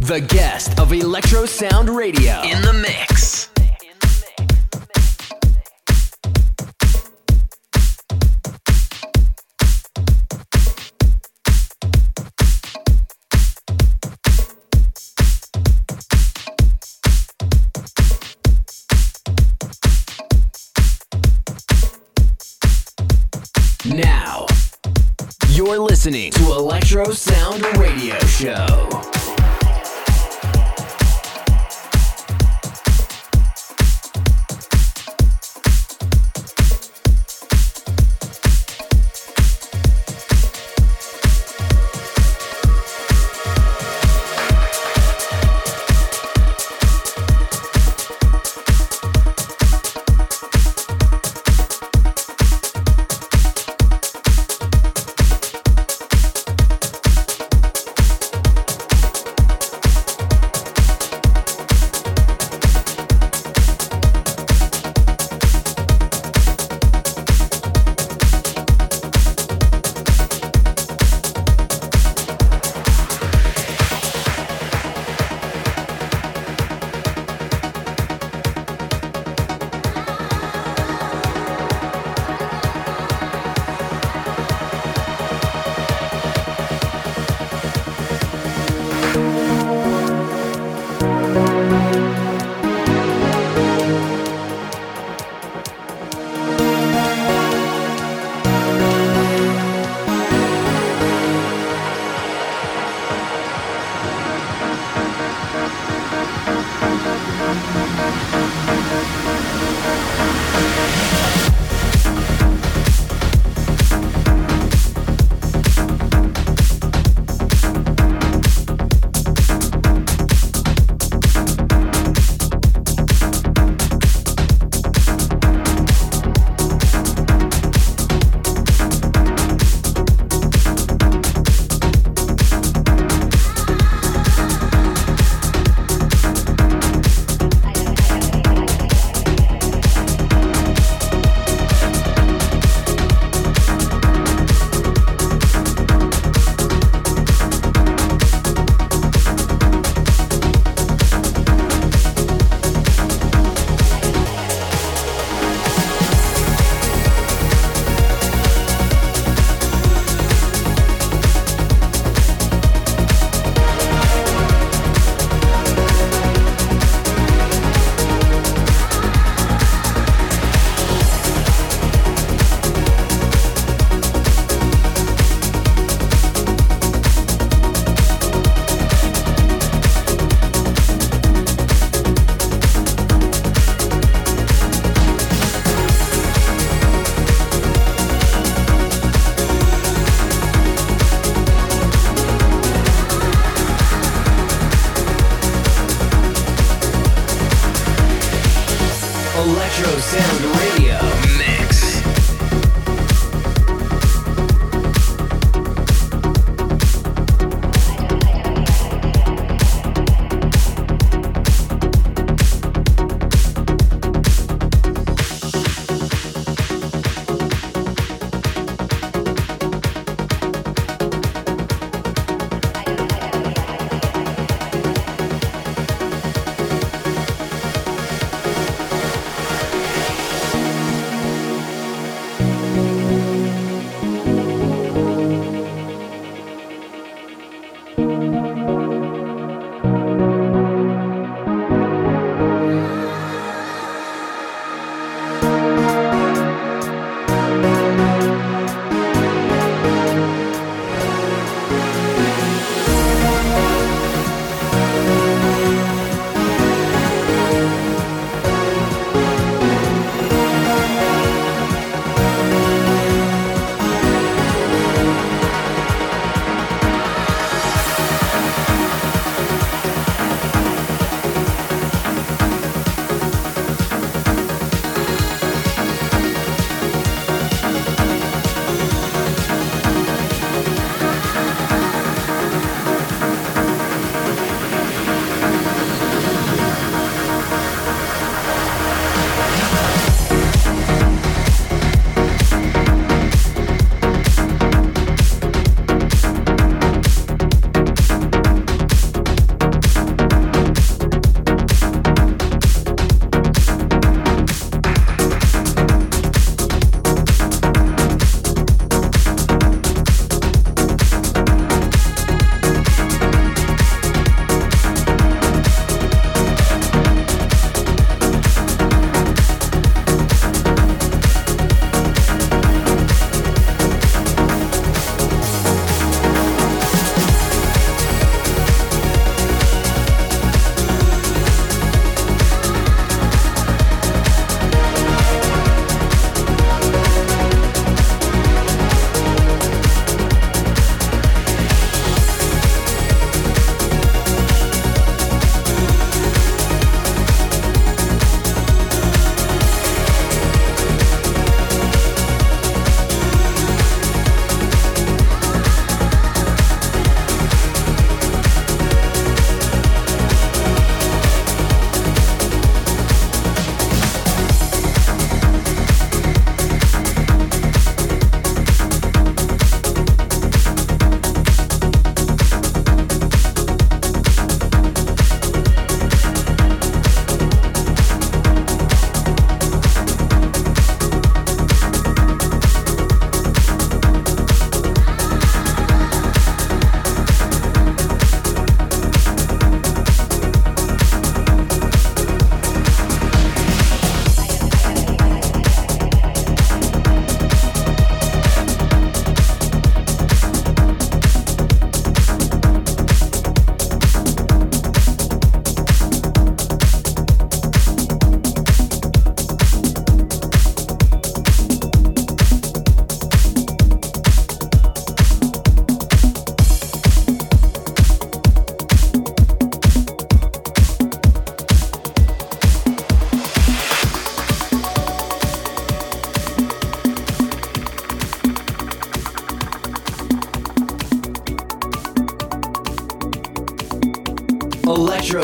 the guest of Electro Sound Radio in the mix. Now, you're listening to Electro Sound Radio Show.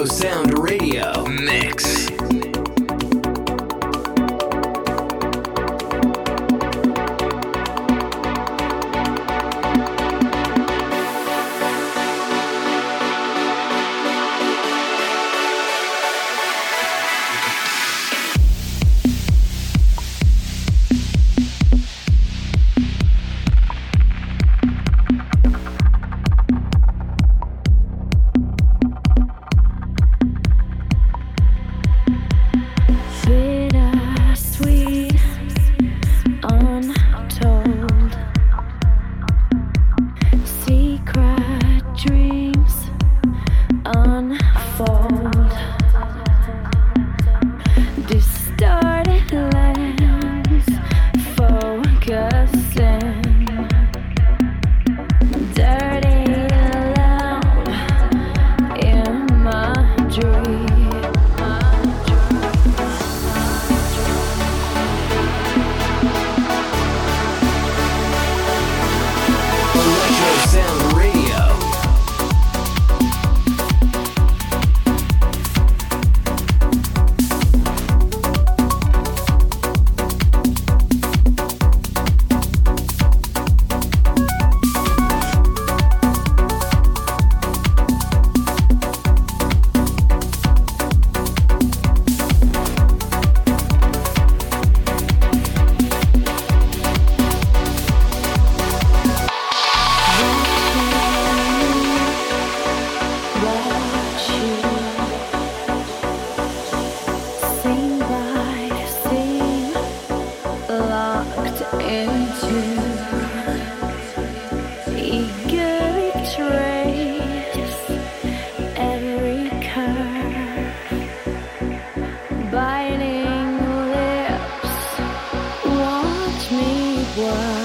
Electro me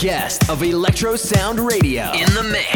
guest of Electro Sound Radio in the mix.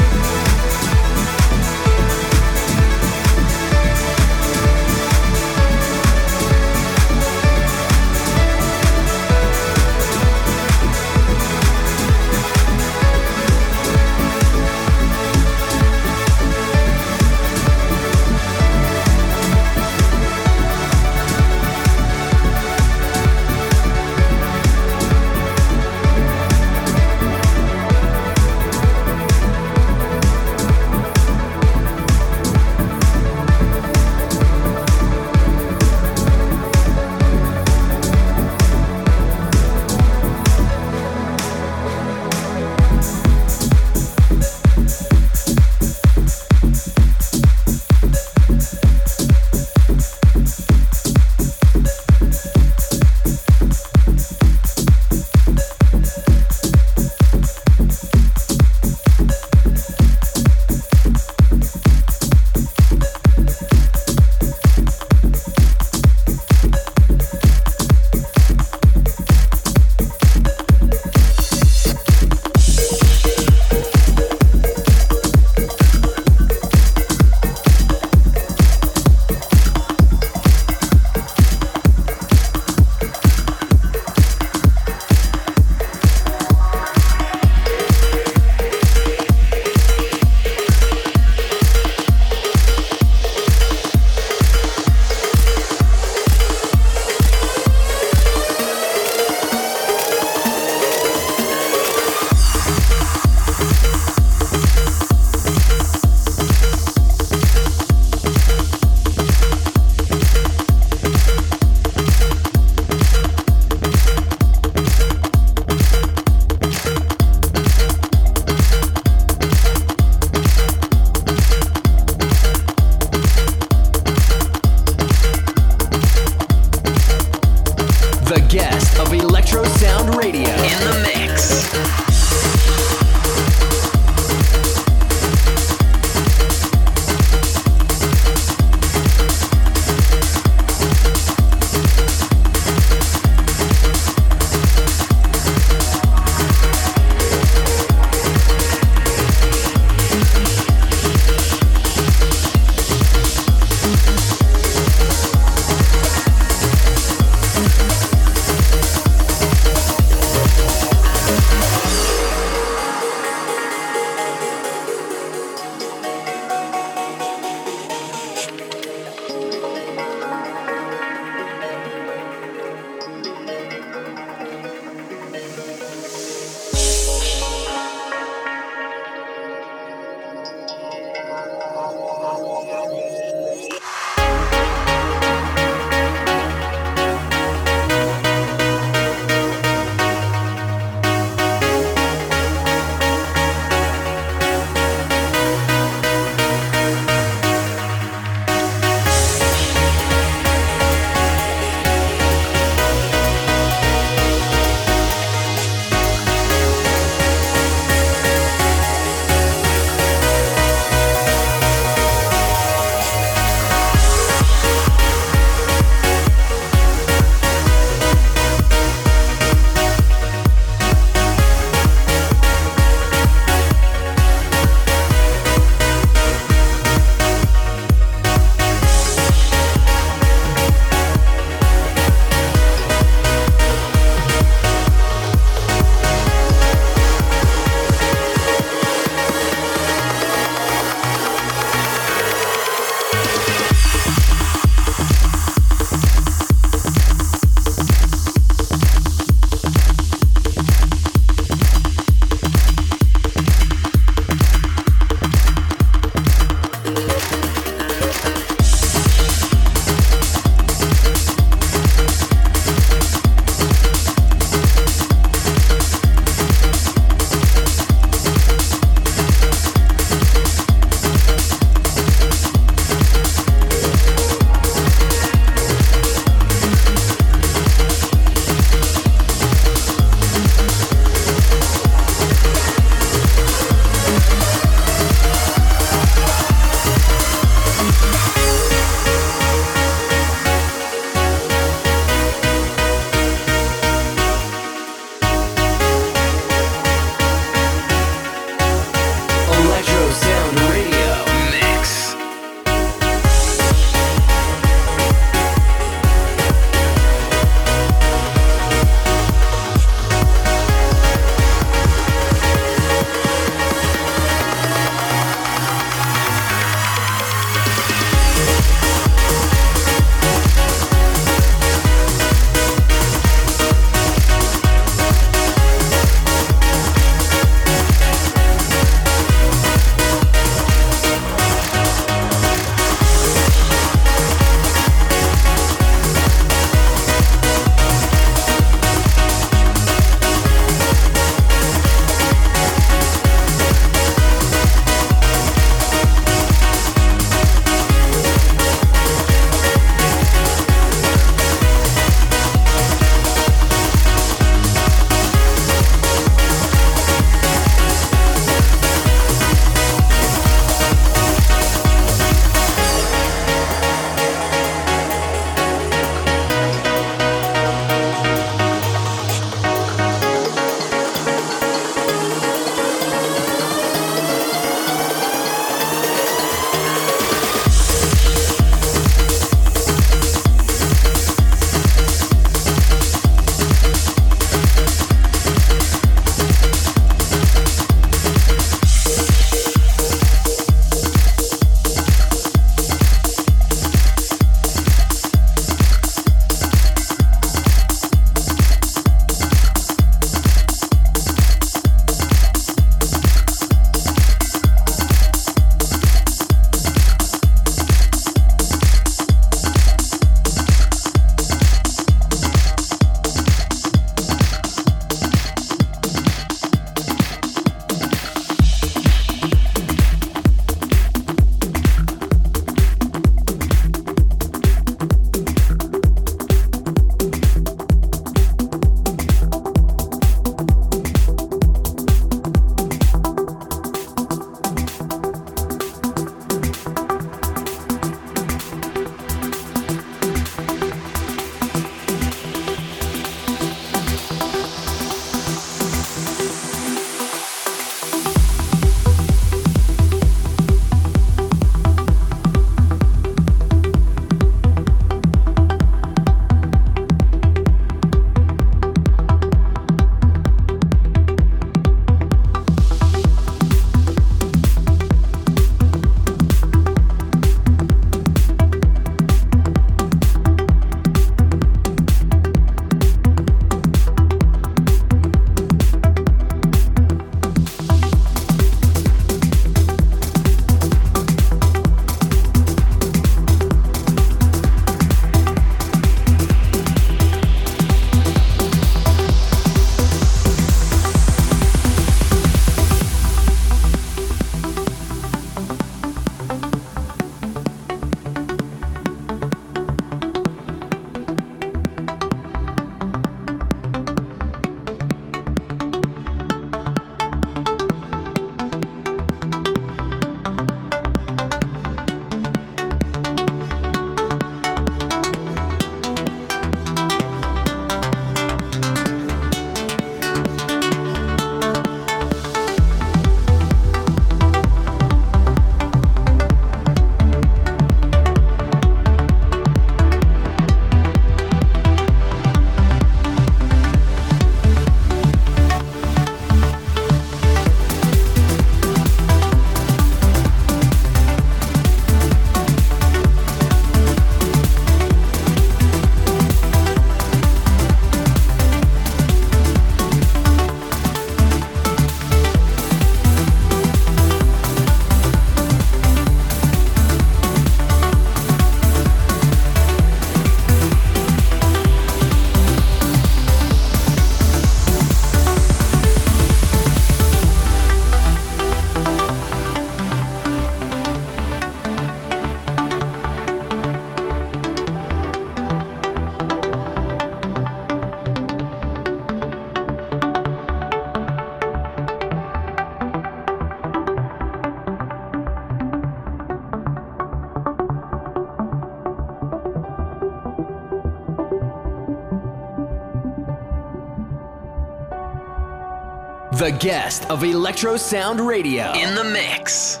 The guest of Electro Sound Radio in the mix.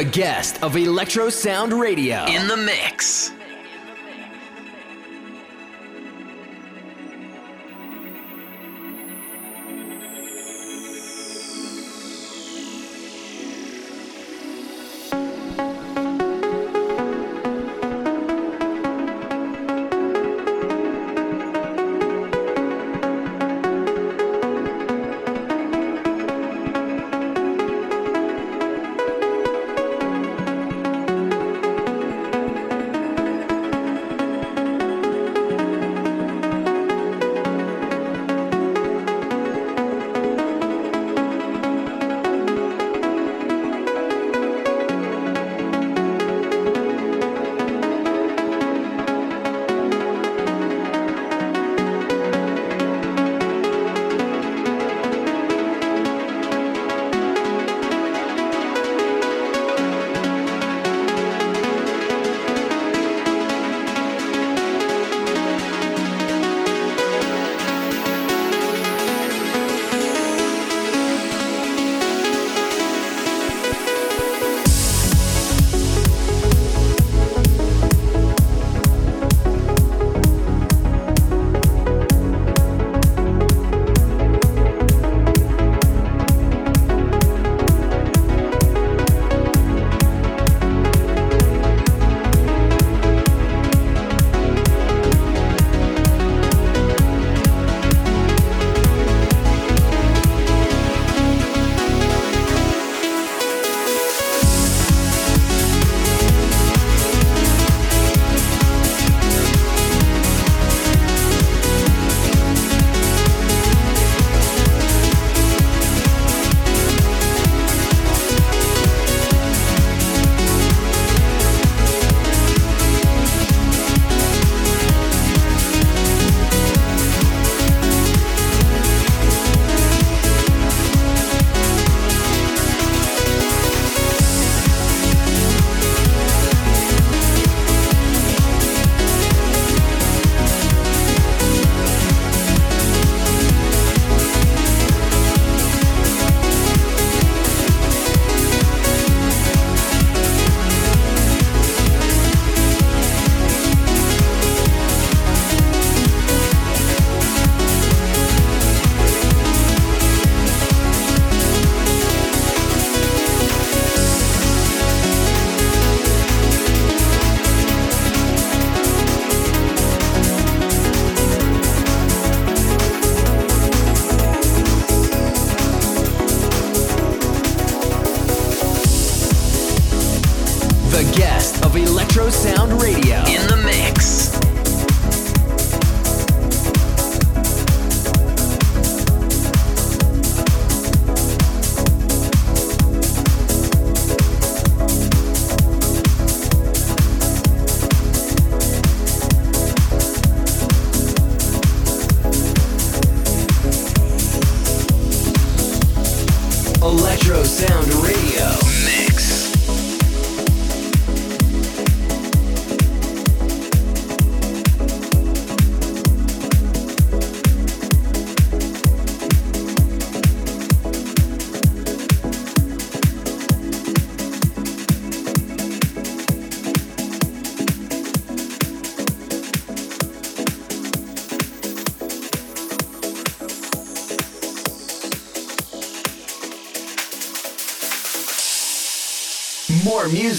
The guest of Electro Sound Radio in the mix.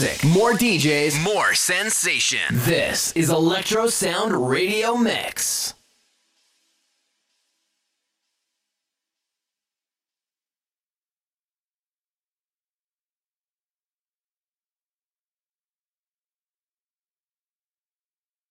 Music, more DJs, more sensation. This is Electro Sound Radio Mix.